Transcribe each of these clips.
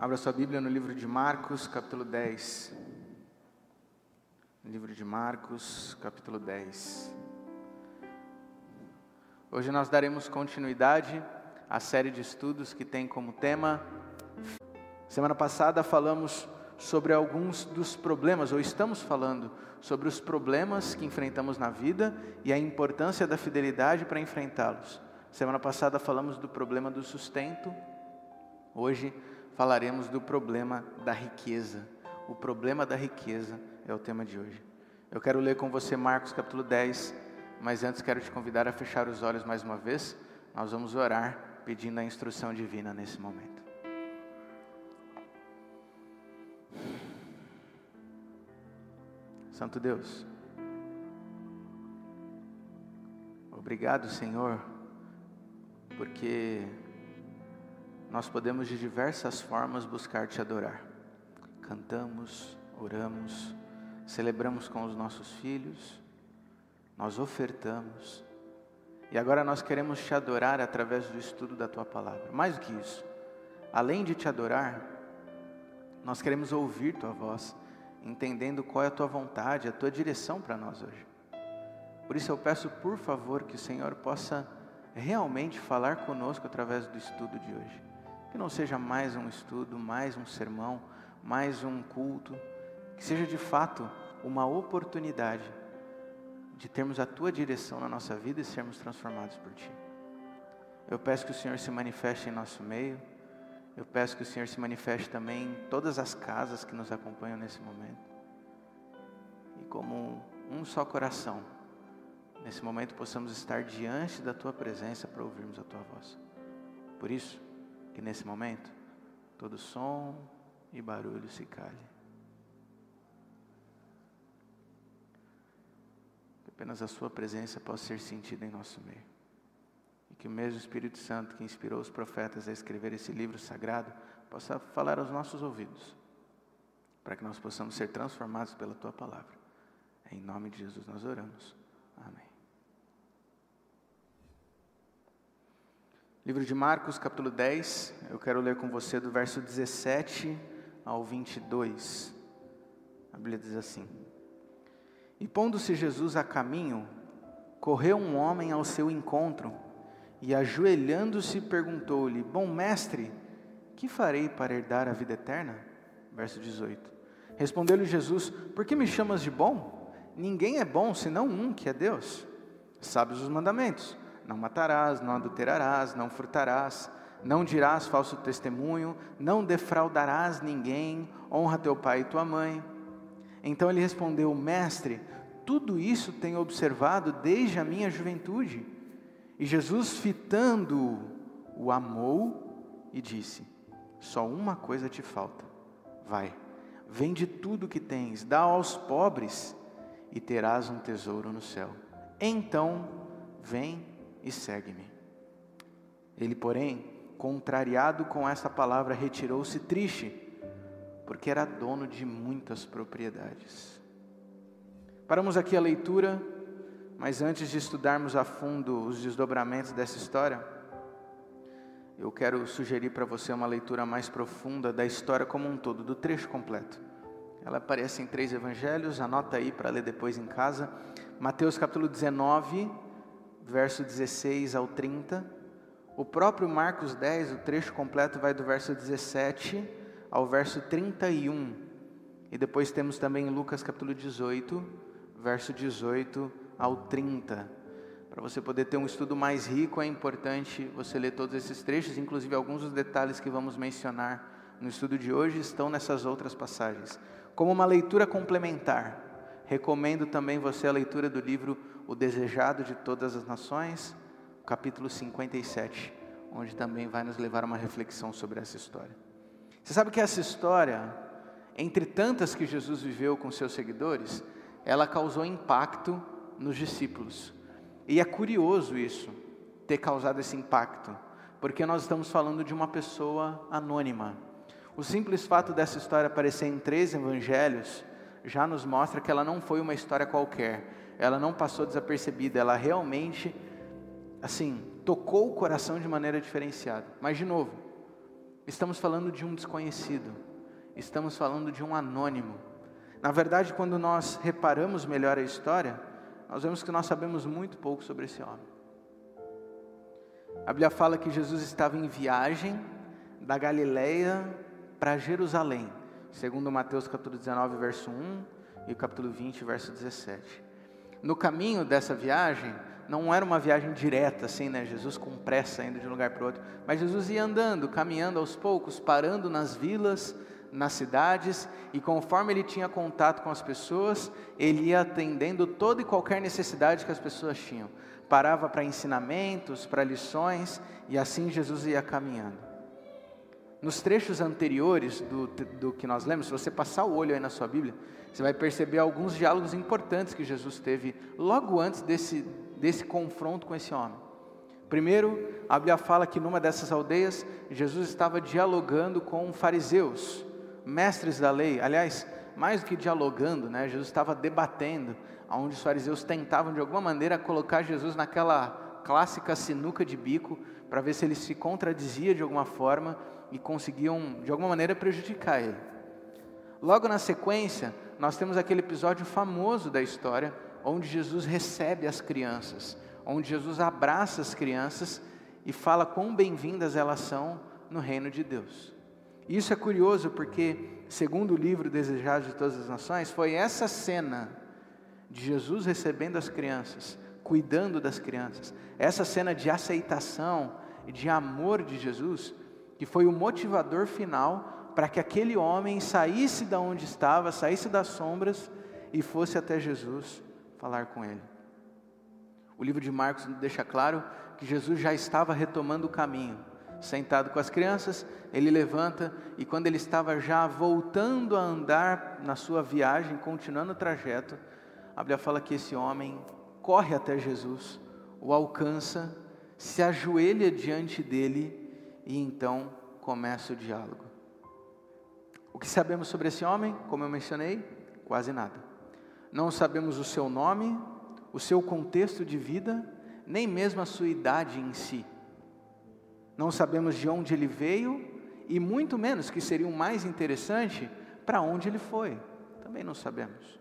Abra sua Bíblia no livro de Marcos, capítulo 10. Livro de Marcos, capítulo 10. Hoje nós daremos continuidade à série de estudos que tem como tema. Semana passada falamos sobre alguns dos problemas, ou estamos falando sobre os problemas que enfrentamos na vida e a importância da fidelidade para enfrentá-los. Semana passada falamos do problema do sustento, hoje falaremos do problema da riqueza. O problema da riqueza é o tema de hoje. Eu quero ler com você Marcos capítulo 10, mas antes quero te convidar a fechar os olhos mais uma vez. Nós vamos orar pedindo a instrução divina nesse momento. Santo Deus, obrigado, Senhor, porque nós podemos de diversas formas buscar te adorar. Cantamos, oramos, celebramos com os nossos filhos, nós ofertamos, e agora nós queremos te adorar através do estudo da tua palavra. Mais do que isso, além de te adorar, nós queremos ouvir tua voz, entendendo qual é a tua vontade, a tua direção para nós hoje. Por isso eu peço, por favor, que o Senhor possa realmente falar conosco através do estudo de hoje. Que não seja mais um estudo, mais um sermão, mais um culto, que seja de fato uma oportunidade de termos a tua direção na nossa vida e sermos transformados por ti. Eu peço que o Senhor se manifeste em nosso meio. Eu peço que o Senhor se manifeste também em todas as casas que nos acompanham nesse momento. E como um só coração, nesse momento possamos estar diante da tua presença para ouvirmos a tua voz. Por isso, que nesse momento todo som e barulho se cale. Que apenas a Sua presença possa ser sentida em nosso meio. E que o mesmo Espírito Santo que inspirou os profetas a escrever esse livro sagrado possa falar aos nossos ouvidos, para que nós possamos ser transformados pela Tua palavra. Em nome de Jesus nós oramos. Amém. Livro de Marcos, capítulo 10, eu quero ler com você do verso 17 ao 22. A Bíblia diz assim: E pondo-se Jesus a caminho, correu um homem ao seu encontro, e ajoelhando-se perguntou-lhe: Bom mestre, que farei para herdar a vida eterna? Verso 18. Respondeu-lhe Jesus: Por que me chamas de bom? Ninguém é bom senão um, que é Deus. Sabes os mandamentos não matarás, não adulterarás, não furtarás, não dirás falso testemunho, não defraudarás ninguém, honra teu pai e tua mãe. Então ele respondeu: Mestre, tudo isso tenho observado desde a minha juventude. E Jesus, fitando-o, o amou e disse: Só uma coisa te falta. Vai, vende tudo que tens, dá aos pobres e terás um tesouro no céu. Então, vem e segue-me. Ele, porém, contrariado com essa palavra, retirou-se triste, porque era dono de muitas propriedades. Paramos aqui a leitura, mas antes de estudarmos a fundo os desdobramentos dessa história, eu quero sugerir para você uma leitura mais profunda da história como um todo, do trecho completo. Ela aparece em três evangelhos, anota aí para ler depois em casa. Mateus capítulo 19, verso 16 ao 30. O próprio Marcos 10, o trecho completo vai do verso 17 ao verso 31. E depois temos também Lucas capítulo 18, verso 18 ao 30. Para você poder ter um estudo mais rico, é importante você ler todos esses trechos, inclusive alguns dos detalhes que vamos mencionar no estudo de hoje estão nessas outras passagens. Como uma leitura complementar, recomendo também você a leitura do livro o desejado de todas as nações, capítulo 57, onde também vai nos levar a uma reflexão sobre essa história. Você sabe que essa história, entre tantas que Jesus viveu com seus seguidores, ela causou impacto nos discípulos. E é curioso isso, ter causado esse impacto, porque nós estamos falando de uma pessoa anônima. O simples fato dessa história aparecer em três evangelhos já nos mostra que ela não foi uma história qualquer, ela não passou desapercebida, ela realmente, assim, tocou o coração de maneira diferenciada. Mas, de novo, estamos falando de um desconhecido, estamos falando de um anônimo. Na verdade, quando nós reparamos melhor a história, nós vemos que nós sabemos muito pouco sobre esse homem. A Bíblia fala que Jesus estava em viagem da Galileia para Jerusalém, segundo Mateus capítulo 19, verso 1 e capítulo 20, verso 17. No caminho dessa viagem, não era uma viagem direta, assim, né? Jesus com pressa indo de um lugar para o outro, mas Jesus ia andando, caminhando aos poucos, parando nas vilas, nas cidades, e conforme ele tinha contato com as pessoas, ele ia atendendo toda e qualquer necessidade que as pessoas tinham. Parava para ensinamentos, para lições, e assim Jesus ia caminhando. Nos trechos anteriores do, do que nós lemos, se você passar o olho aí na sua Bíblia, você vai perceber alguns diálogos importantes que Jesus teve logo antes desse, desse confronto com esse homem. Primeiro, a Bíblia fala que numa dessas aldeias, Jesus estava dialogando com fariseus, mestres da lei. Aliás, mais do que dialogando, né, Jesus estava debatendo, onde os fariseus tentavam de alguma maneira colocar Jesus naquela clássica sinuca de bico, para ver se ele se contradizia de alguma forma e conseguiam de alguma maneira prejudicar ele. Logo na sequência, nós temos aquele episódio famoso da história, onde Jesus recebe as crianças, onde Jesus abraça as crianças e fala quão bem-vindas elas são no reino de Deus. Isso é curioso porque, segundo o livro Desejados de Todas as Nações, foi essa cena de Jesus recebendo as crianças, cuidando das crianças, essa cena de aceitação e de amor de Jesus, que foi o motivador final para que aquele homem saísse da onde estava, saísse das sombras e fosse até Jesus falar com ele. O livro de Marcos deixa claro que Jesus já estava retomando o caminho. Sentado com as crianças, ele levanta e quando ele estava já voltando a andar na sua viagem, continuando o trajeto, a Bíblia fala que esse homem corre até Jesus, o alcança, se ajoelha diante dele e então começa o diálogo. O que sabemos sobre esse homem? Como eu mencionei, quase nada. Não sabemos o seu nome, o seu contexto de vida, nem mesmo a sua idade em si. Não sabemos de onde ele veio e muito menos, que seria o mais interessante, para onde ele foi. Também não sabemos.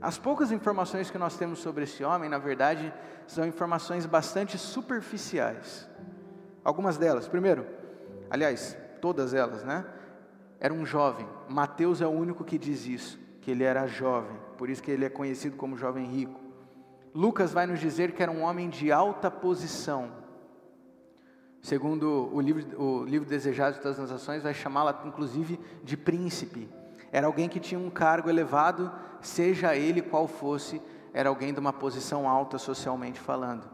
As poucas informações que nós temos sobre esse homem, na verdade, são informações bastante superficiais. Algumas delas, primeiro, aliás, todas elas, né? Era um jovem. Mateus é o único que diz isso, que ele era jovem por isso que ele é conhecido como jovem rico. Lucas vai nos dizer que era um homem de alta posição. Segundo o livro, o livro Desejados das Nações, vai chamá-la inclusive de príncipe. Era alguém que tinha um cargo elevado, seja ele qual fosse, era alguém de uma posição alta socialmente falando.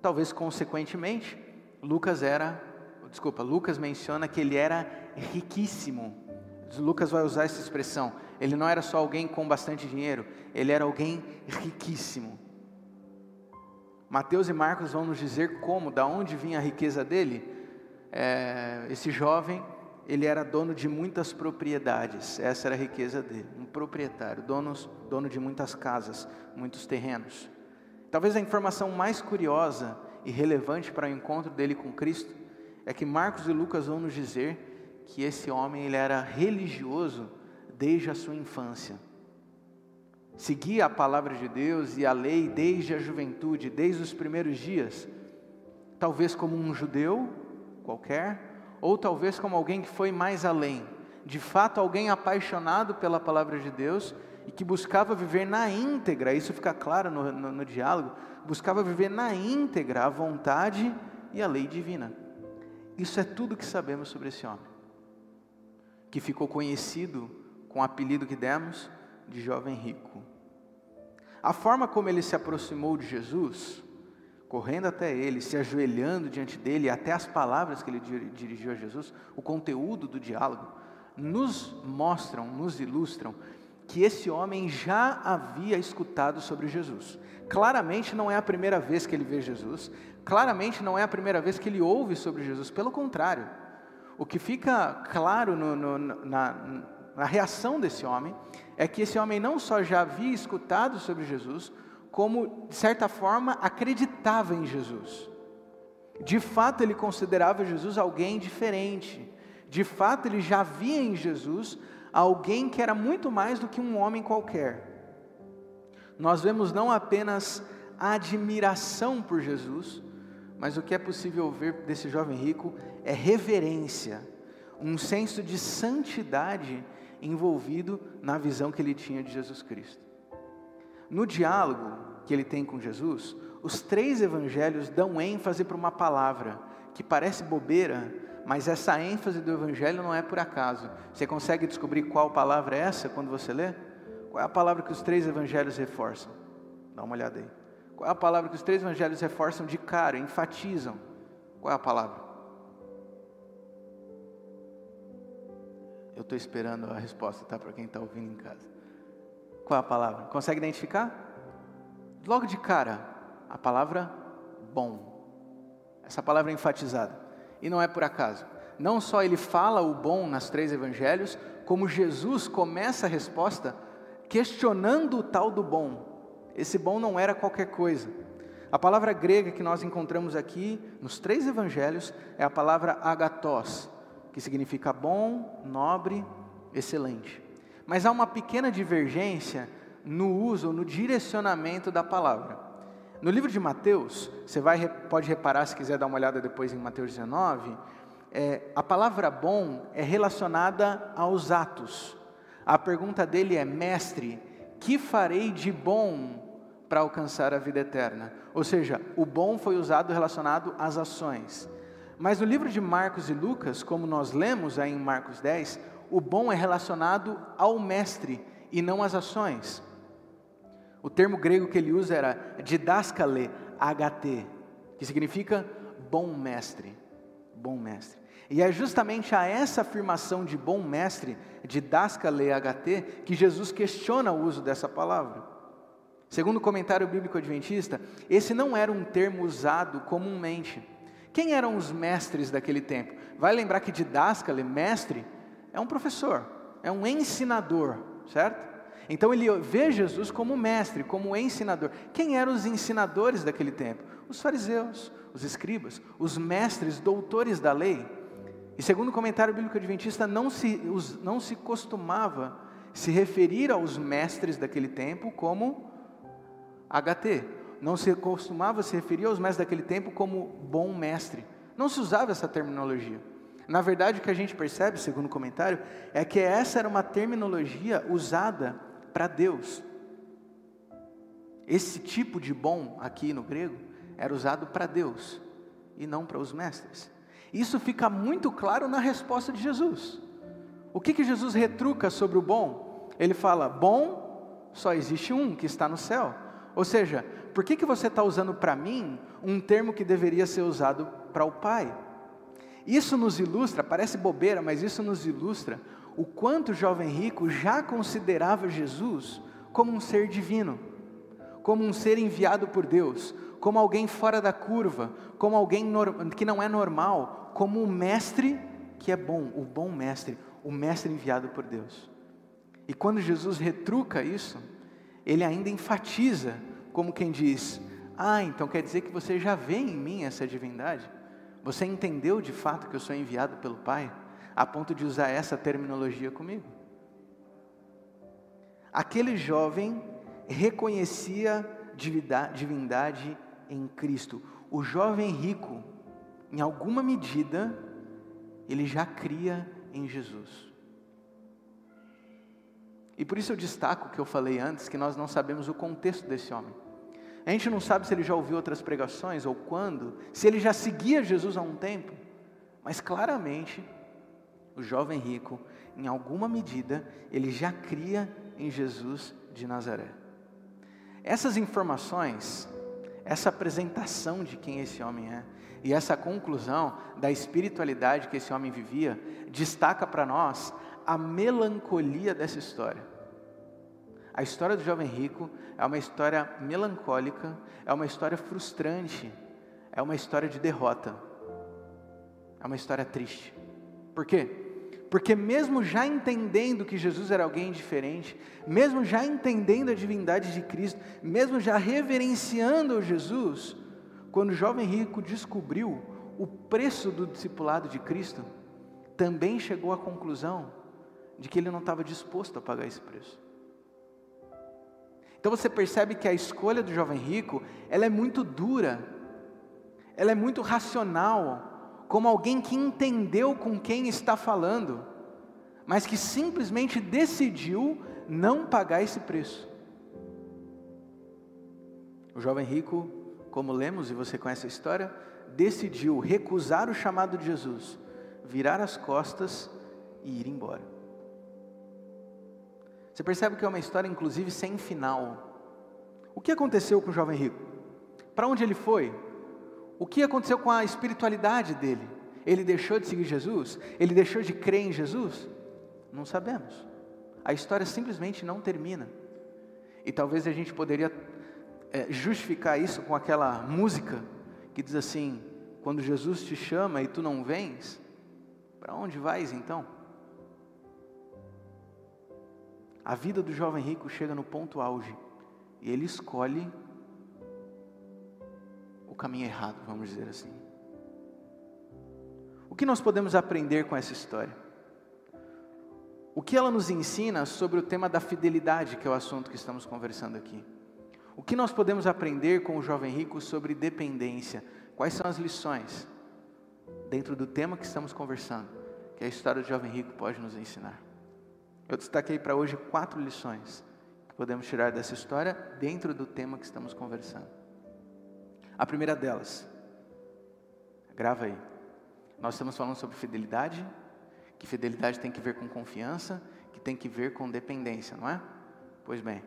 Talvez consequentemente, Lucas era, desculpa, Lucas menciona que ele era riquíssimo. Lucas vai usar essa expressão. Ele não era só alguém com bastante dinheiro, ele era alguém riquíssimo. Mateus e Marcos vão nos dizer como, da onde vinha a riqueza dele. É, esse jovem, ele era dono de muitas propriedades, essa era a riqueza dele, um proprietário, dono, dono de muitas casas, muitos terrenos. Talvez a informação mais curiosa e relevante para o encontro dele com Cristo é que Marcos e Lucas vão nos dizer que esse homem ele era religioso desde a sua infância. Seguia a palavra de Deus e a lei desde a juventude, desde os primeiros dias. Talvez como um judeu qualquer, ou talvez como alguém que foi mais além. De fato, alguém apaixonado pela palavra de Deus e que buscava viver na íntegra, isso fica claro no, no, no diálogo, buscava viver na íntegra a vontade e a lei divina. Isso é tudo que sabemos sobre esse homem, que ficou conhecido com o apelido que demos de jovem rico. A forma como ele se aproximou de Jesus, correndo até ele, se ajoelhando diante dele, até as palavras que ele dirigiu a Jesus, o conteúdo do diálogo, nos mostram, nos ilustram que esse homem já havia escutado sobre Jesus. Claramente não é a primeira vez que ele vê Jesus, claramente não é a primeira vez que ele ouve sobre Jesus, pelo contrário. O que fica claro no, no, na, a reação desse homem é que esse homem não só já havia escutado sobre Jesus, como, de certa forma, acreditava em Jesus. De fato, ele considerava Jesus alguém diferente. De fato, ele já via em Jesus alguém que era muito mais do que um homem qualquer. Nós vemos não apenas admiração por Jesus, mas o que é possível ver desse jovem rico é reverência, um senso de santidade envolvido na visão que ele tinha de Jesus Cristo. No diálogo que ele tem com Jesus, os três evangelhos dão ênfase para uma palavra que parece bobeira, mas essa ênfase do evangelho não é por acaso. Você consegue descobrir qual palavra é essa quando você lê? Qual é a palavra que os três evangelhos reforçam? Dá uma olhada aí. Qual é a palavra que os três evangelhos reforçam de cara, enfatizam? Qual é a palavra? Eu estou esperando a resposta, tá? Para quem está ouvindo em casa. Qual é a palavra? Consegue identificar? Logo de cara, a palavra bom. Essa palavra é enfatizada. E não é por acaso. Não só ele fala o bom nas três evangelhos, como Jesus começa a resposta questionando o tal do bom. Esse bom não era qualquer coisa. A palavra grega que nós encontramos aqui nos três evangelhos é a palavra agatos, que significa bom, nobre, excelente. Mas há uma pequena divergência no uso, no direcionamento da palavra. No livro de Mateus, você vai, pode reparar, se quiser dar uma olhada depois em Mateus 19, é, a palavra bom é relacionada aos atos. A pergunta dele é: Mestre, que farei de bom para alcançar a vida eterna. Ou seja, o bom foi usado relacionado às ações. Mas no livro de Marcos e Lucas, como nós lemos aí em Marcos 10, o bom é relacionado ao mestre e não às ações. O termo grego que ele usa era didaskale HT, que significa bom mestre, bom mestre. E é justamente a essa afirmação de bom mestre, didaskale HT, que Jesus questiona o uso dessa palavra. Segundo o comentário bíblico adventista, esse não era um termo usado comumente. Quem eram os mestres daquele tempo? Vai lembrar que didáskale, mestre, é um professor, é um ensinador, certo? Então ele vê Jesus como mestre, como ensinador. Quem eram os ensinadores daquele tempo? Os fariseus, os escribas, os mestres, doutores da lei. E segundo o comentário bíblico adventista, não se, não se costumava se referir aos mestres daquele tempo como HT. Não se costumava se referir aos mestres daquele tempo como bom mestre. Não se usava essa terminologia. Na verdade, o que a gente percebe, segundo o comentário, é que essa era uma terminologia usada para Deus. Esse tipo de bom aqui no grego era usado para Deus e não para os mestres. Isso fica muito claro na resposta de Jesus. O que, que Jesus retruca sobre o bom? Ele fala: bom só existe um que está no céu. Ou seja, por que, que você está usando para mim um termo que deveria ser usado para o Pai? Isso nos ilustra, parece bobeira, mas isso nos ilustra o quanto o jovem rico já considerava Jesus como um ser divino, como um ser enviado por Deus, como alguém fora da curva, como alguém que não é normal, como um mestre que é bom, o bom mestre, o mestre enviado por Deus. E quando Jesus retruca isso, ele ainda enfatiza, como quem diz: Ah, então quer dizer que você já vê em mim essa divindade? Você entendeu de fato que eu sou enviado pelo Pai, a ponto de usar essa terminologia comigo? Aquele jovem reconhecia divindade em Cristo. O jovem rico, em alguma medida, ele já cria em Jesus. E por isso eu destaco o que eu falei antes, que nós não sabemos o contexto desse homem. A gente não sabe se ele já ouviu outras pregações ou quando, se ele já seguia Jesus há um tempo, mas claramente o jovem rico, em alguma medida, ele já cria em Jesus de Nazaré. Essas informações, essa apresentação de quem esse homem é, e essa conclusão da espiritualidade que esse homem vivia, destaca para nós a melancolia dessa história. A história do jovem rico é uma história melancólica, é uma história frustrante, é uma história de derrota, é uma história triste. Por quê? Porque, mesmo já entendendo que Jesus era alguém diferente, mesmo já entendendo a divindade de Cristo, mesmo já reverenciando Jesus, quando o jovem rico descobriu o preço do discipulado de Cristo, também chegou à conclusão de que ele não estava disposto a pagar esse preço. Então você percebe que a escolha do jovem rico, ela é muito dura, ela é muito racional, como alguém que entendeu com quem está falando, mas que simplesmente decidiu não pagar esse preço. O jovem rico, como lemos e você conhece a história, decidiu recusar o chamado de Jesus, virar as costas e ir embora. Você percebe que é uma história, inclusive, sem final. O que aconteceu com o jovem rico? Para onde ele foi? O que aconteceu com a espiritualidade dele? Ele deixou de seguir Jesus? Ele deixou de crer em Jesus? Não sabemos. A história simplesmente não termina. E talvez a gente poderia é, justificar isso com aquela música que diz assim: quando Jesus te chama e tu não vens, para onde vais então? A vida do jovem rico chega no ponto auge e ele escolhe o caminho errado, vamos dizer assim. O que nós podemos aprender com essa história? O que ela nos ensina sobre o tema da fidelidade, que é o assunto que estamos conversando aqui? O que nós podemos aprender com o jovem rico sobre dependência? Quais são as lições dentro do tema que estamos conversando, que a história do jovem rico pode nos ensinar? Eu destaquei para hoje quatro lições que podemos tirar dessa história dentro do tema que estamos conversando. A primeira delas, grava aí. Nós estamos falando sobre fidelidade, que fidelidade tem que ver com confiança, que tem que ver com dependência, não é? Pois bem,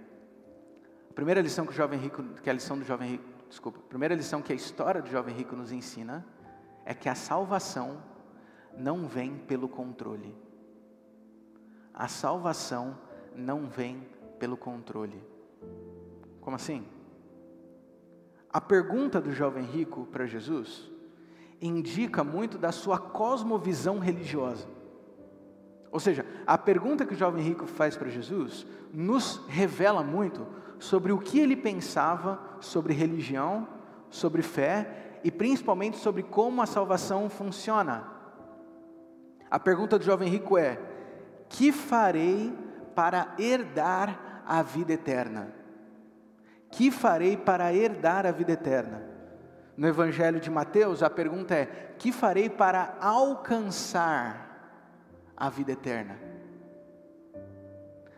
a primeira lição que o jovem rico, que a lição do jovem rico, desculpa, a primeira lição que a história do jovem rico nos ensina é que a salvação não vem pelo controle. A salvação não vem pelo controle. Como assim? A pergunta do jovem rico para Jesus indica muito da sua cosmovisão religiosa. Ou seja, a pergunta que o jovem rico faz para Jesus nos revela muito sobre o que ele pensava sobre religião, sobre fé e principalmente sobre como a salvação funciona. A pergunta do jovem rico é: que farei para herdar a vida eterna? Que farei para herdar a vida eterna? No Evangelho de Mateus, a pergunta é: que farei para alcançar a vida eterna?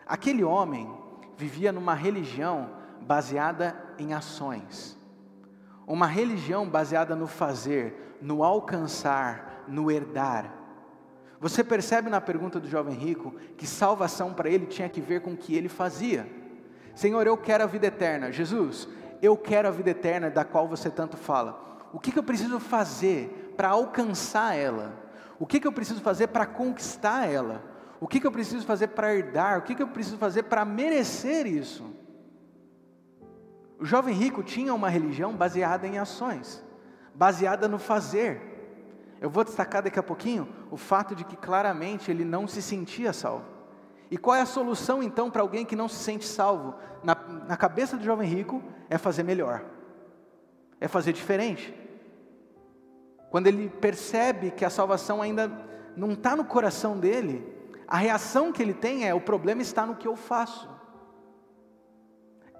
Aquele homem vivia numa religião baseada em ações, uma religião baseada no fazer, no alcançar, no herdar. Você percebe na pergunta do jovem rico que salvação para ele tinha que ver com o que ele fazia. Senhor, eu quero a vida eterna. Jesus, eu quero a vida eterna da qual você tanto fala. O que, que eu preciso fazer para alcançar ela? O que, que eu preciso fazer para conquistar ela? O que, que eu preciso fazer para herdar? O que, que eu preciso fazer para merecer isso? O jovem rico tinha uma religião baseada em ações, baseada no fazer. Eu vou destacar daqui a pouquinho o fato de que claramente ele não se sentia salvo. E qual é a solução então para alguém que não se sente salvo? Na, na cabeça do jovem rico é fazer melhor, é fazer diferente. Quando ele percebe que a salvação ainda não está no coração dele, a reação que ele tem é: o problema está no que eu faço.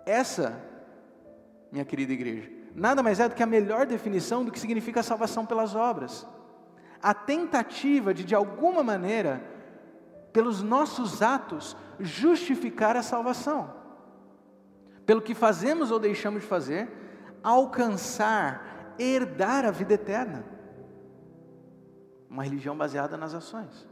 Essa, minha querida igreja, nada mais é do que a melhor definição do que significa salvação pelas obras a tentativa de, de alguma maneira, pelos nossos atos, justificar a salvação. Pelo que fazemos ou deixamos de fazer, alcançar, herdar a vida eterna. Uma religião baseada nas ações.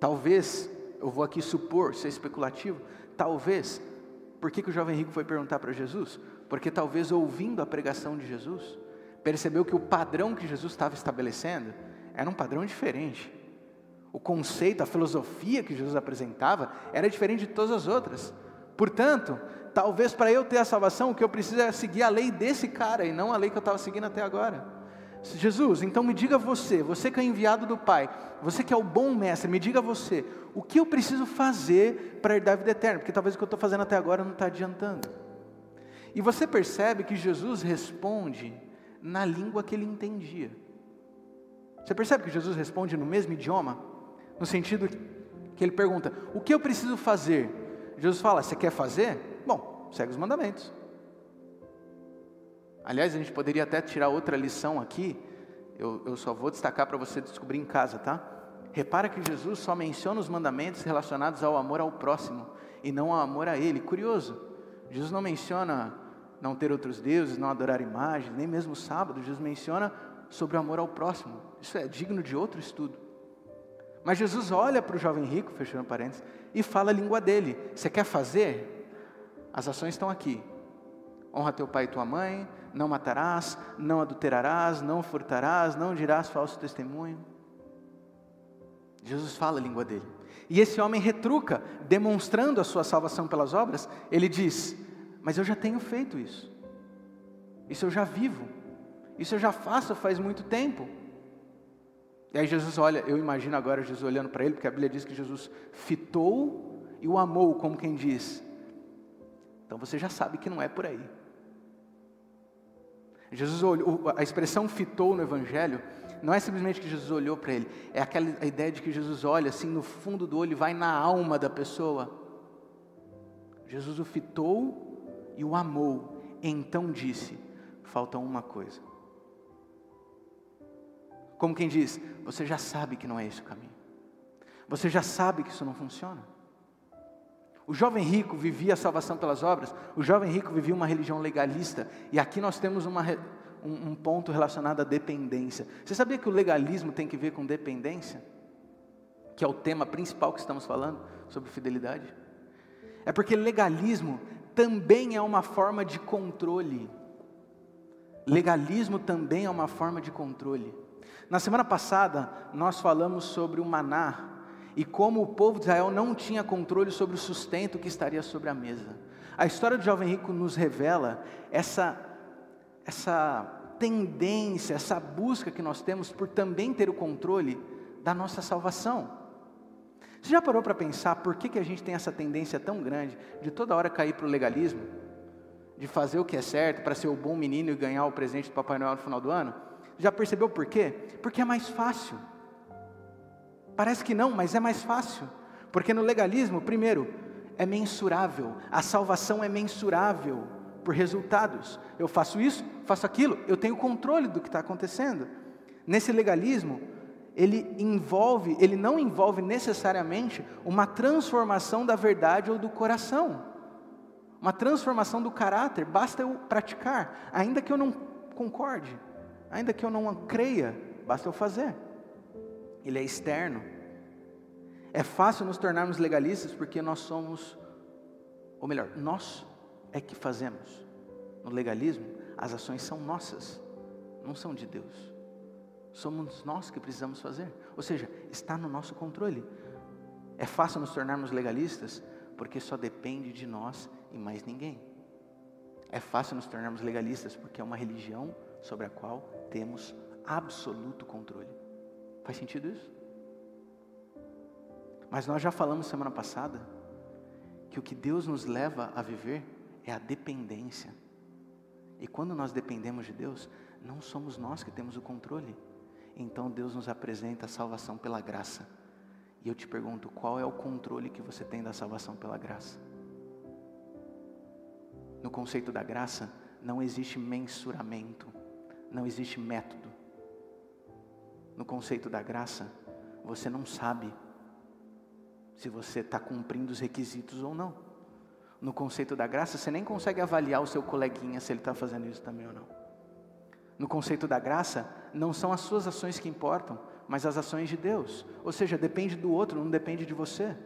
Talvez, eu vou aqui supor, ser especulativo, talvez, por que, que o jovem rico foi perguntar para Jesus? Porque talvez ouvindo a pregação de Jesus, percebeu que o padrão que Jesus estava estabelecendo era um padrão diferente. O conceito, a filosofia que Jesus apresentava era diferente de todas as outras. Portanto, talvez para eu ter a salvação, o que eu preciso é seguir a lei desse cara e não a lei que eu estava seguindo até agora. Jesus, então me diga você, você que é enviado do Pai, você que é o bom mestre, me diga você, o que eu preciso fazer para herdar a vida eterna? Porque talvez o que eu estou fazendo até agora não está adiantando. E você percebe que Jesus responde na língua que ele entendia. Você percebe que Jesus responde no mesmo idioma? No sentido que ele pergunta: O que eu preciso fazer? Jesus fala: Você quer fazer? Bom, segue os mandamentos. Aliás, a gente poderia até tirar outra lição aqui, eu, eu só vou destacar para você descobrir em casa, tá? Repara que Jesus só menciona os mandamentos relacionados ao amor ao próximo e não ao amor a Ele. Curioso, Jesus não menciona não ter outros deuses, não adorar imagens, nem mesmo sábado, Jesus menciona sobre o amor ao próximo. Isso é digno de outro estudo. Mas Jesus olha para o jovem rico, fechando parênteses, e fala a língua dele. Você quer fazer? As ações estão aqui. Honra teu pai e tua mãe, não matarás, não adulterarás, não furtarás, não dirás falso testemunho. Jesus fala a língua dele. E esse homem retruca, demonstrando a sua salvação pelas obras, ele diz: Mas eu já tenho feito isso, isso eu já vivo, isso eu já faço faz muito tempo. E aí Jesus olha, eu imagino agora Jesus olhando para ele, porque a Bíblia diz que Jesus fitou e o amou, como quem diz. Então você já sabe que não é por aí. Jesus olhou, a expressão fitou no Evangelho não é simplesmente que Jesus olhou para ele, é aquela ideia de que Jesus olha assim no fundo do olho e vai na alma da pessoa. Jesus o fitou e o amou, então disse: falta uma coisa. Como quem diz, você já sabe que não é esse o caminho, você já sabe que isso não funciona. O jovem rico vivia a salvação pelas obras, o jovem rico vivia uma religião legalista, e aqui nós temos uma, um, um ponto relacionado à dependência. Você sabia que o legalismo tem que ver com dependência? Que é o tema principal que estamos falando sobre fidelidade? É porque legalismo também é uma forma de controle. Legalismo também é uma forma de controle. Na semana passada, nós falamos sobre o maná e como o povo de Israel não tinha controle sobre o sustento que estaria sobre a mesa. A história do jovem rico nos revela essa essa tendência, essa busca que nós temos por também ter o controle da nossa salvação. Você já parou para pensar por que, que a gente tem essa tendência tão grande de toda hora cair para o legalismo? De fazer o que é certo para ser o bom menino e ganhar o presente do Papai Noel no final do ano? Já percebeu por quê? Porque é mais fácil. Parece que não, mas é mais fácil. Porque no legalismo, primeiro, é mensurável, a salvação é mensurável por resultados. Eu faço isso, faço aquilo, eu tenho controle do que está acontecendo. Nesse legalismo, ele envolve, ele não envolve necessariamente uma transformação da verdade ou do coração, uma transformação do caráter, basta eu praticar, ainda que eu não concorde, ainda que eu não creia, basta eu fazer. Ele é externo. É fácil nos tornarmos legalistas porque nós somos, ou melhor, nós é que fazemos. No legalismo, as ações são nossas, não são de Deus. Somos nós que precisamos fazer. Ou seja, está no nosso controle. É fácil nos tornarmos legalistas porque só depende de nós e mais ninguém. É fácil nos tornarmos legalistas porque é uma religião sobre a qual temos absoluto controle. Faz sentido isso? Mas nós já falamos semana passada que o que Deus nos leva a viver é a dependência. E quando nós dependemos de Deus, não somos nós que temos o controle. Então Deus nos apresenta a salvação pela graça. E eu te pergunto, qual é o controle que você tem da salvação pela graça? No conceito da graça, não existe mensuramento, não existe método. No conceito da graça, você não sabe se você está cumprindo os requisitos ou não no conceito da graça, você nem consegue avaliar o seu coleguinha se ele está fazendo isso também ou não. No conceito da graça, não são as suas ações que importam, mas as ações de Deus. Ou seja, depende do outro, não depende de você.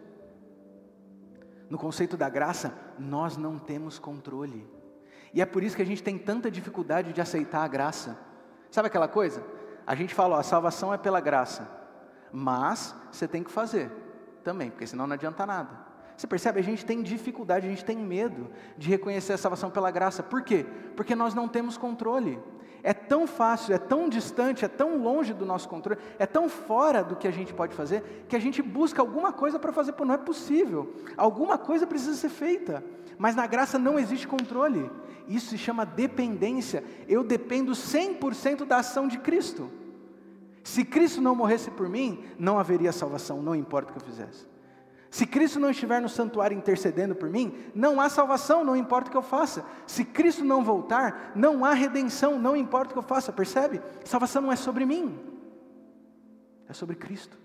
No conceito da graça, nós não temos controle. E é por isso que a gente tem tanta dificuldade de aceitar a graça. Sabe aquela coisa? A gente fala, ó, a salvação é pela graça, mas você tem que fazer também, porque senão não adianta nada. Você percebe? A gente tem dificuldade, a gente tem medo de reconhecer a salvação pela graça. Por quê? Porque nós não temos controle. É tão fácil, é tão distante, é tão longe do nosso controle, é tão fora do que a gente pode fazer, que a gente busca alguma coisa para fazer, pô, não é possível. Alguma coisa precisa ser feita. Mas na graça não existe controle. Isso se chama dependência. Eu dependo 100% da ação de Cristo. Se Cristo não morresse por mim, não haveria salvação, não importa o que eu fizesse. Se Cristo não estiver no santuário intercedendo por mim, não há salvação, não importa o que eu faça. Se Cristo não voltar, não há redenção, não importa o que eu faça, percebe? Salvação não é sobre mim, é sobre Cristo.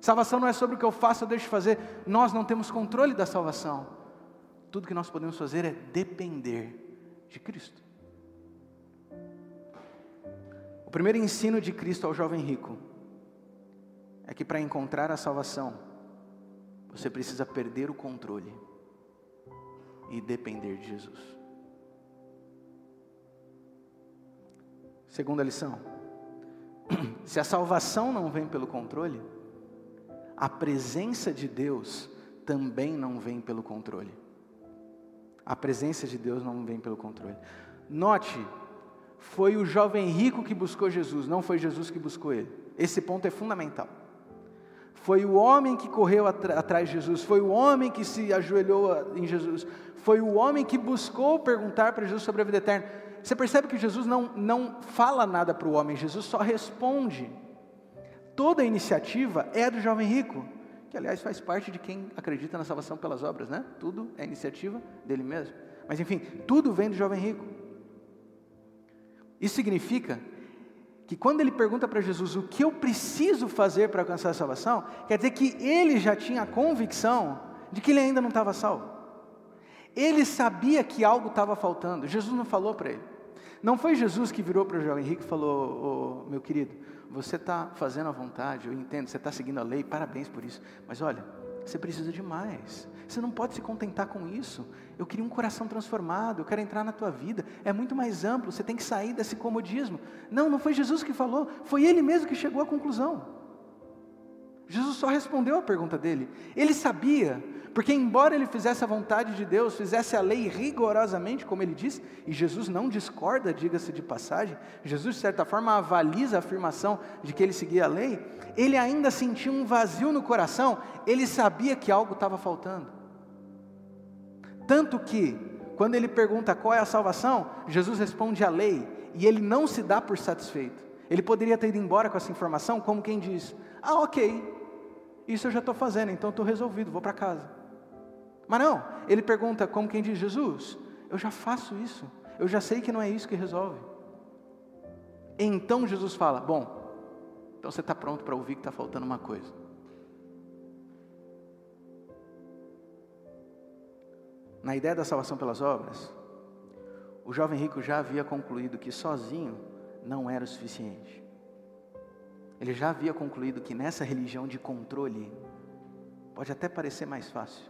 Salvação não é sobre o que eu faço ou deixo de fazer, nós não temos controle da salvação. Tudo que nós podemos fazer é depender de Cristo. O primeiro ensino de Cristo ao jovem rico é que para encontrar a salvação, você precisa perder o controle e depender de Jesus. Segunda lição: se a salvação não vem pelo controle, a presença de Deus também não vem pelo controle. A presença de Deus não vem pelo controle. Note, foi o jovem rico que buscou Jesus, não foi Jesus que buscou ele. Esse ponto é fundamental. Foi o homem que correu atrás de Jesus, foi o homem que se ajoelhou em Jesus, foi o homem que buscou perguntar para Jesus sobre a vida eterna. Você percebe que Jesus não, não fala nada para o homem, Jesus só responde. Toda a iniciativa é do jovem rico, que aliás faz parte de quem acredita na salvação pelas obras, né? Tudo é iniciativa dele mesmo. Mas enfim, tudo vem do jovem rico. Isso significa que quando ele pergunta para Jesus o que eu preciso fazer para alcançar a salvação, quer dizer que ele já tinha a convicção de que ele ainda não estava salvo. Ele sabia que algo estava faltando, Jesus não falou para ele. Não foi Jesus que virou para o jovem rico e falou: oh, meu querido, você está fazendo a vontade, eu entendo, você está seguindo a lei, parabéns por isso, mas olha, você precisa de mais. Você não pode se contentar com isso. Eu queria um coração transformado, eu quero entrar na tua vida. É muito mais amplo, você tem que sair desse comodismo. Não, não foi Jesus que falou, foi ele mesmo que chegou à conclusão. Jesus só respondeu a pergunta dele. Ele sabia porque, embora ele fizesse a vontade de Deus, fizesse a lei rigorosamente, como ele diz, e Jesus não discorda, diga-se de passagem, Jesus, de certa forma, avaliza a afirmação de que ele seguia a lei, ele ainda sentia um vazio no coração, ele sabia que algo estava faltando. Tanto que, quando ele pergunta qual é a salvação, Jesus responde a lei, e ele não se dá por satisfeito. Ele poderia ter ido embora com essa informação, como quem diz: Ah, ok, isso eu já estou fazendo, então estou resolvido, vou para casa. Mas não, ele pergunta como quem diz: Jesus, eu já faço isso, eu já sei que não é isso que resolve. Então Jesus fala: Bom, então você está pronto para ouvir que está faltando uma coisa. Na ideia da salvação pelas obras, o jovem rico já havia concluído que sozinho não era o suficiente. Ele já havia concluído que nessa religião de controle, pode até parecer mais fácil,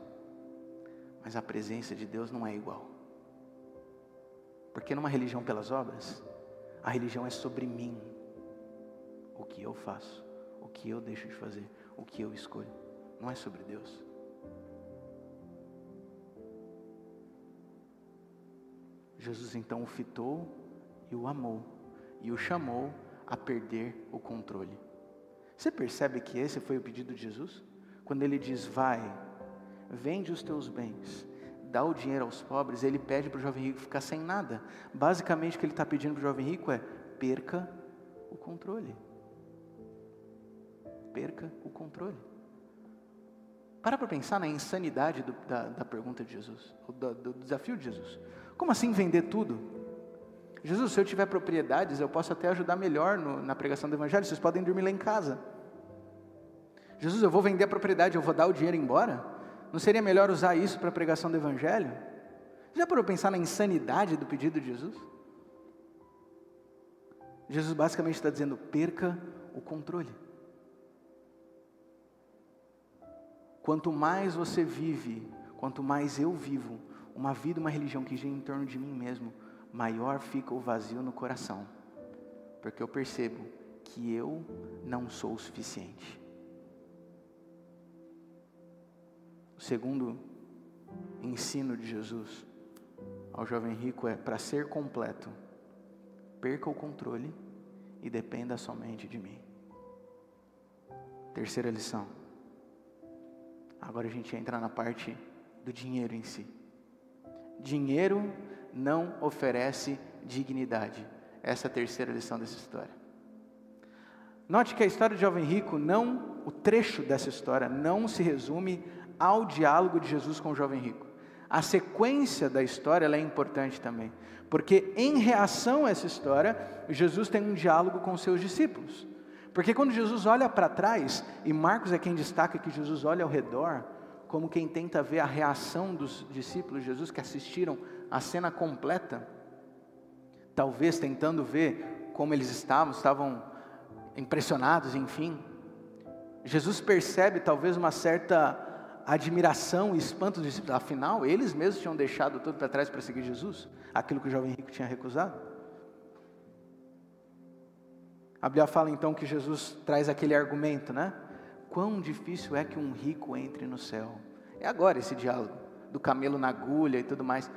mas a presença de Deus não é igual. Porque numa religião pelas obras, a religião é sobre mim. O que eu faço, o que eu deixo de fazer, o que eu escolho. Não é sobre Deus. Jesus então o fitou e o amou, e o chamou a perder o controle. Você percebe que esse foi o pedido de Jesus? Quando ele diz: Vai, vende os teus bens, dá o dinheiro aos pobres, ele pede para o jovem rico ficar sem nada. Basicamente, o que ele está pedindo para o jovem rico é: perca o controle. Perca o controle. Para para pensar na insanidade do, da, da, pergunta de Jesus, do, do desafio de Jesus. Como assim vender tudo? Jesus, se eu tiver propriedades, eu posso até ajudar melhor no, na pregação do Evangelho, vocês podem dormir lá em casa. Jesus, eu vou vender a propriedade, eu vou dar o dinheiro embora? Não seria melhor usar isso para a pregação do Evangelho? Já parou pensar na insanidade do pedido de Jesus? Jesus basicamente está dizendo: perca o controle. Quanto mais você vive, quanto mais eu vivo, uma vida, uma religião que gira em torno de mim mesmo, maior fica o vazio no coração, porque eu percebo que eu não sou o suficiente. Segundo ensino de Jesus ao jovem rico é: para ser completo, perca o controle e dependa somente de mim. Terceira lição. Agora a gente entra na parte do dinheiro em si. Dinheiro não oferece dignidade. Essa é a terceira lição dessa história. Note que a história de jovem rico não, o trecho dessa história não se resume ao diálogo de Jesus com o jovem rico. A sequência da história é importante também, porque em reação a essa história, Jesus tem um diálogo com seus discípulos. Porque quando Jesus olha para trás, e Marcos é quem destaca que Jesus olha ao redor, como quem tenta ver a reação dos discípulos de Jesus que assistiram a cena completa, talvez tentando ver como eles estavam, estavam impressionados, enfim. Jesus percebe talvez uma certa admiração e espanto dos discípulos, afinal, eles mesmos tinham deixado tudo para trás para seguir Jesus, aquilo que o jovem rico tinha recusado. A Bíblia fala então que Jesus traz aquele argumento, né? Quão difícil é que um rico entre no céu. É agora esse diálogo do camelo na agulha e tudo mais.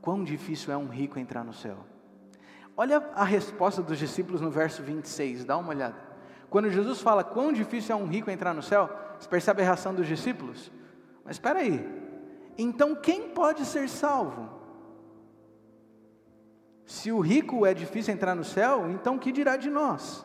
Quão difícil é um rico entrar no céu. Olha a resposta dos discípulos no verso 26, dá uma olhada. Quando Jesus fala quão difícil é um rico entrar no céu, você percebe a reação dos discípulos? Mas espera aí, então quem pode ser salvo? Se o rico é difícil entrar no céu, então que dirá de nós?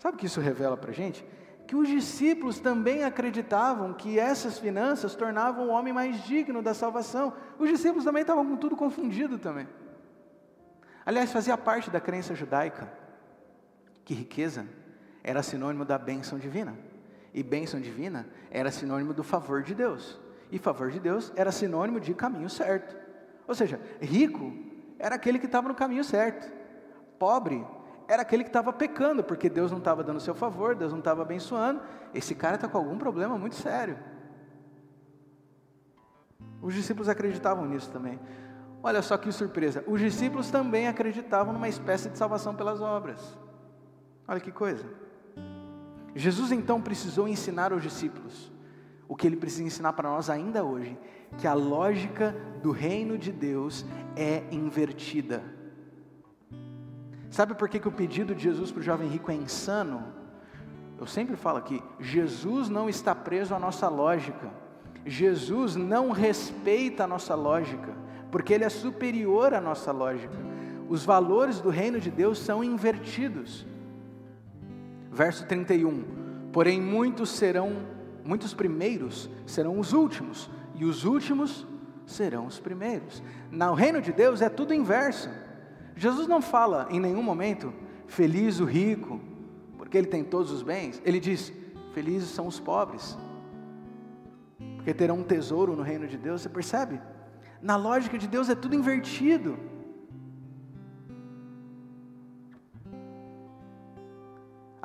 Sabe o que isso revela para a gente? Que os discípulos também acreditavam que essas finanças tornavam o homem mais digno da salvação. Os discípulos também estavam com tudo confundido também. Aliás, fazia parte da crença judaica que riqueza era sinônimo da bênção divina. E bênção divina era sinônimo do favor de Deus. E favor de Deus era sinônimo de caminho certo. Ou seja, rico era aquele que estava no caminho certo. Pobre era aquele que estava pecando, porque Deus não estava dando seu favor, Deus não estava abençoando. Esse cara está com algum problema muito sério. Os discípulos acreditavam nisso também. Olha só que surpresa, os discípulos também acreditavam numa espécie de salvação pelas obras. Olha que coisa. Jesus então precisou ensinar aos discípulos o que ele precisa ensinar para nós ainda hoje, que a lógica do reino de Deus é invertida. Sabe por que, que o pedido de Jesus para o jovem rico é insano? Eu sempre falo aqui: Jesus não está preso à nossa lógica, Jesus não respeita a nossa lógica, porque Ele é superior à nossa lógica. Os valores do reino de Deus são invertidos. Verso 31: Porém, muitos serão, muitos primeiros serão os últimos, e os últimos serão os primeiros. No reino de Deus é tudo inverso. Jesus não fala em nenhum momento, feliz o rico, porque ele tem todos os bens. Ele diz, felizes são os pobres, porque terão um tesouro no reino de Deus. Você percebe? Na lógica de Deus é tudo invertido.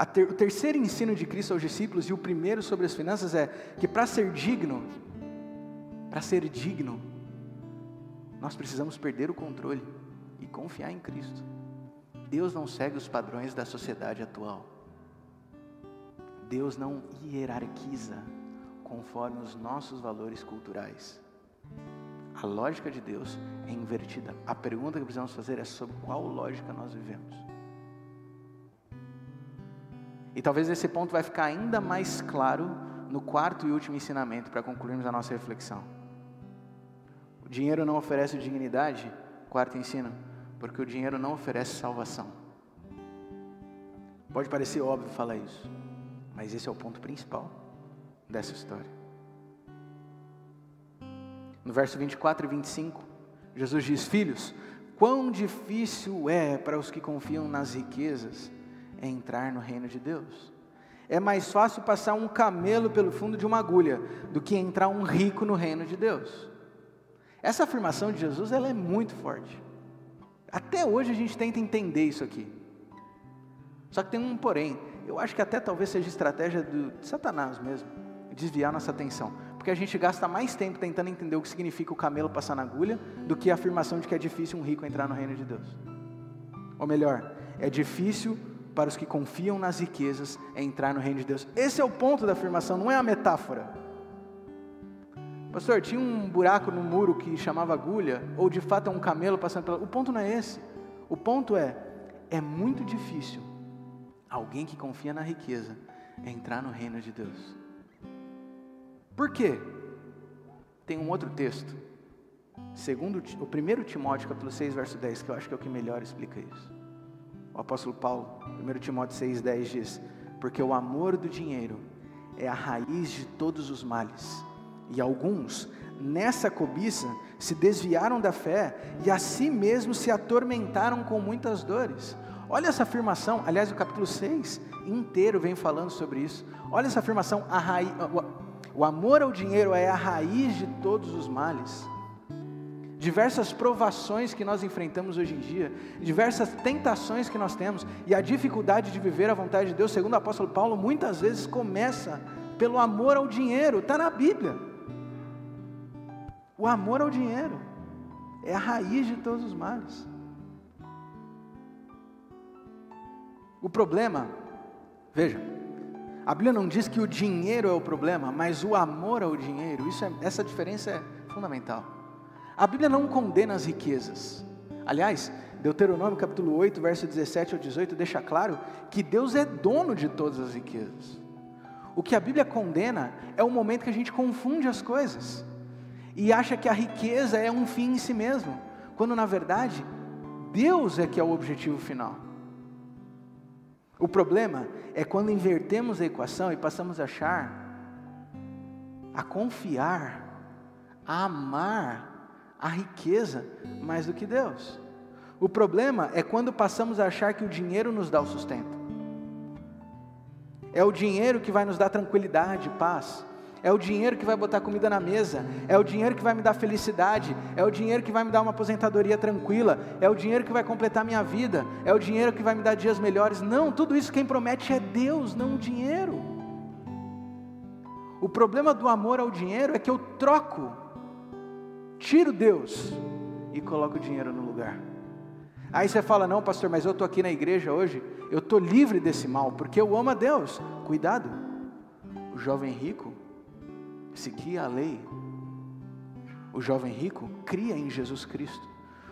Ter, o terceiro ensino de Cristo aos discípulos e o primeiro sobre as finanças é que para ser digno, para ser digno, nós precisamos perder o controle e confiar em Cristo. Deus não segue os padrões da sociedade atual. Deus não hierarquiza conforme os nossos valores culturais. A lógica de Deus é invertida. A pergunta que precisamos fazer é sobre qual lógica nós vivemos. E talvez esse ponto vai ficar ainda mais claro no quarto e último ensinamento para concluirmos a nossa reflexão. O dinheiro não oferece dignidade, quarto ensino, porque o dinheiro não oferece salvação. Pode parecer óbvio falar isso, mas esse é o ponto principal dessa história. No verso 24 e 25, Jesus diz: Filhos, quão difícil é para os que confiam nas riquezas é entrar no reino de Deus. É mais fácil passar um camelo pelo fundo de uma agulha do que entrar um rico no reino de Deus. Essa afirmação de Jesus ela é muito forte. Até hoje a gente tenta entender isso aqui. Só que tem um porém. Eu acho que até talvez seja estratégia do, Satanás mesmo, desviar nossa atenção. Porque a gente gasta mais tempo tentando entender o que significa o camelo passar na agulha do que a afirmação de que é difícil um rico entrar no reino de Deus. Ou melhor, é difícil para os que confiam nas riquezas é entrar no reino de Deus. Esse é o ponto da afirmação, não é a metáfora. Pastor, tinha um buraco no muro que chamava agulha, ou de fato é um camelo passando pela. O ponto não é esse. O ponto é, é muito difícil alguém que confia na riqueza entrar no reino de Deus. Por quê? Tem um outro texto, segundo o primeiro Timóteo, capítulo 6, verso 10, que eu acho que é o que melhor explica isso. O apóstolo Paulo, 1 Timóteo 6, 10 diz: Porque o amor do dinheiro é a raiz de todos os males, e alguns, nessa cobiça, se desviaram da fé e a si mesmos se atormentaram com muitas dores. Olha essa afirmação, aliás, o capítulo 6 inteiro vem falando sobre isso. Olha essa afirmação, a raiz, o amor ao dinheiro é a raiz de todos os males. Diversas provações que nós enfrentamos hoje em dia, diversas tentações que nós temos e a dificuldade de viver a vontade de Deus, segundo o apóstolo Paulo, muitas vezes começa pelo amor ao dinheiro, está na Bíblia. O amor ao dinheiro é a raiz de todos os males. O problema, veja, a Bíblia não diz que o dinheiro é o problema, mas o amor ao dinheiro, isso é, essa diferença é fundamental. A Bíblia não condena as riquezas. Aliás, Deuteronômio capítulo 8, verso 17 ao 18 deixa claro que Deus é dono de todas as riquezas. O que a Bíblia condena é o momento que a gente confunde as coisas e acha que a riqueza é um fim em si mesmo, quando na verdade Deus é que é o objetivo final. O problema é quando invertemos a equação e passamos a achar, a confiar, a amar a riqueza mais do que Deus. O problema é quando passamos a achar que o dinheiro nos dá o sustento. É o dinheiro que vai nos dar tranquilidade, paz. É o dinheiro que vai botar comida na mesa, é o dinheiro que vai me dar felicidade, é o dinheiro que vai me dar uma aposentadoria tranquila, é o dinheiro que vai completar minha vida, é o dinheiro que vai me dar dias melhores. Não, tudo isso quem promete é Deus, não o dinheiro. O problema do amor ao dinheiro é que eu troco, tiro Deus e coloco o dinheiro no lugar. Aí você fala: Não, pastor, mas eu estou aqui na igreja hoje, eu estou livre desse mal, porque eu amo a Deus. Cuidado, o jovem rico seguia a lei. O jovem rico cria em Jesus Cristo.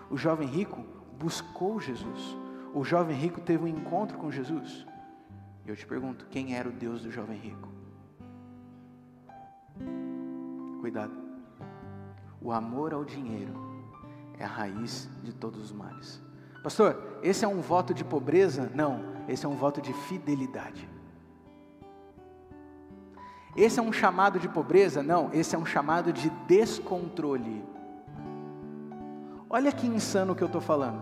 O jovem rico buscou Jesus. O jovem rico teve um encontro com Jesus. E eu te pergunto: quem era o Deus do jovem rico? Cuidado. O amor ao dinheiro é a raiz de todos os males. Pastor, esse é um voto de pobreza? Não, esse é um voto de fidelidade. Esse é um chamado de pobreza? Não, esse é um chamado de descontrole. Olha que insano que eu estou falando.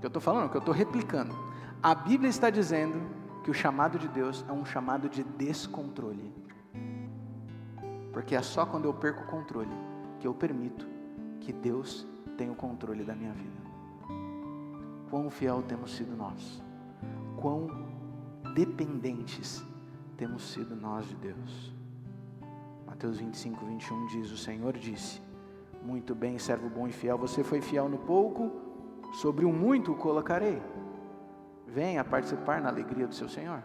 Que eu estou falando, que eu estou replicando. A Bíblia está dizendo que o chamado de Deus é um chamado de descontrole. Porque é só quando eu perco o controle que eu permito que Deus tenha o controle da minha vida. Quão fiel temos sido nós, quão dependentes temos sido nós de Deus. Mateus 25, 21 diz: O Senhor disse: Muito bem, servo bom e fiel, você foi fiel no pouco, sobre o muito o colocarei. Venha participar na alegria do seu Senhor.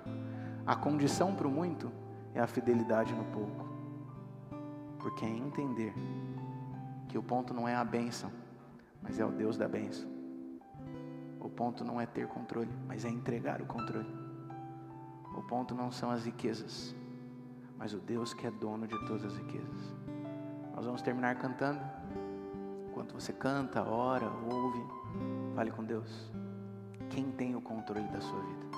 A condição para o muito é a fidelidade no pouco, porque é entender que o ponto não é a bênção, mas é o Deus da bênção. O ponto não é ter controle, mas é entregar o controle. O ponto não são as riquezas, mas o Deus que é dono de todas as riquezas. Nós vamos terminar cantando. Enquanto você canta, ora, ouve, fale com Deus. Quem tem o controle da sua vida?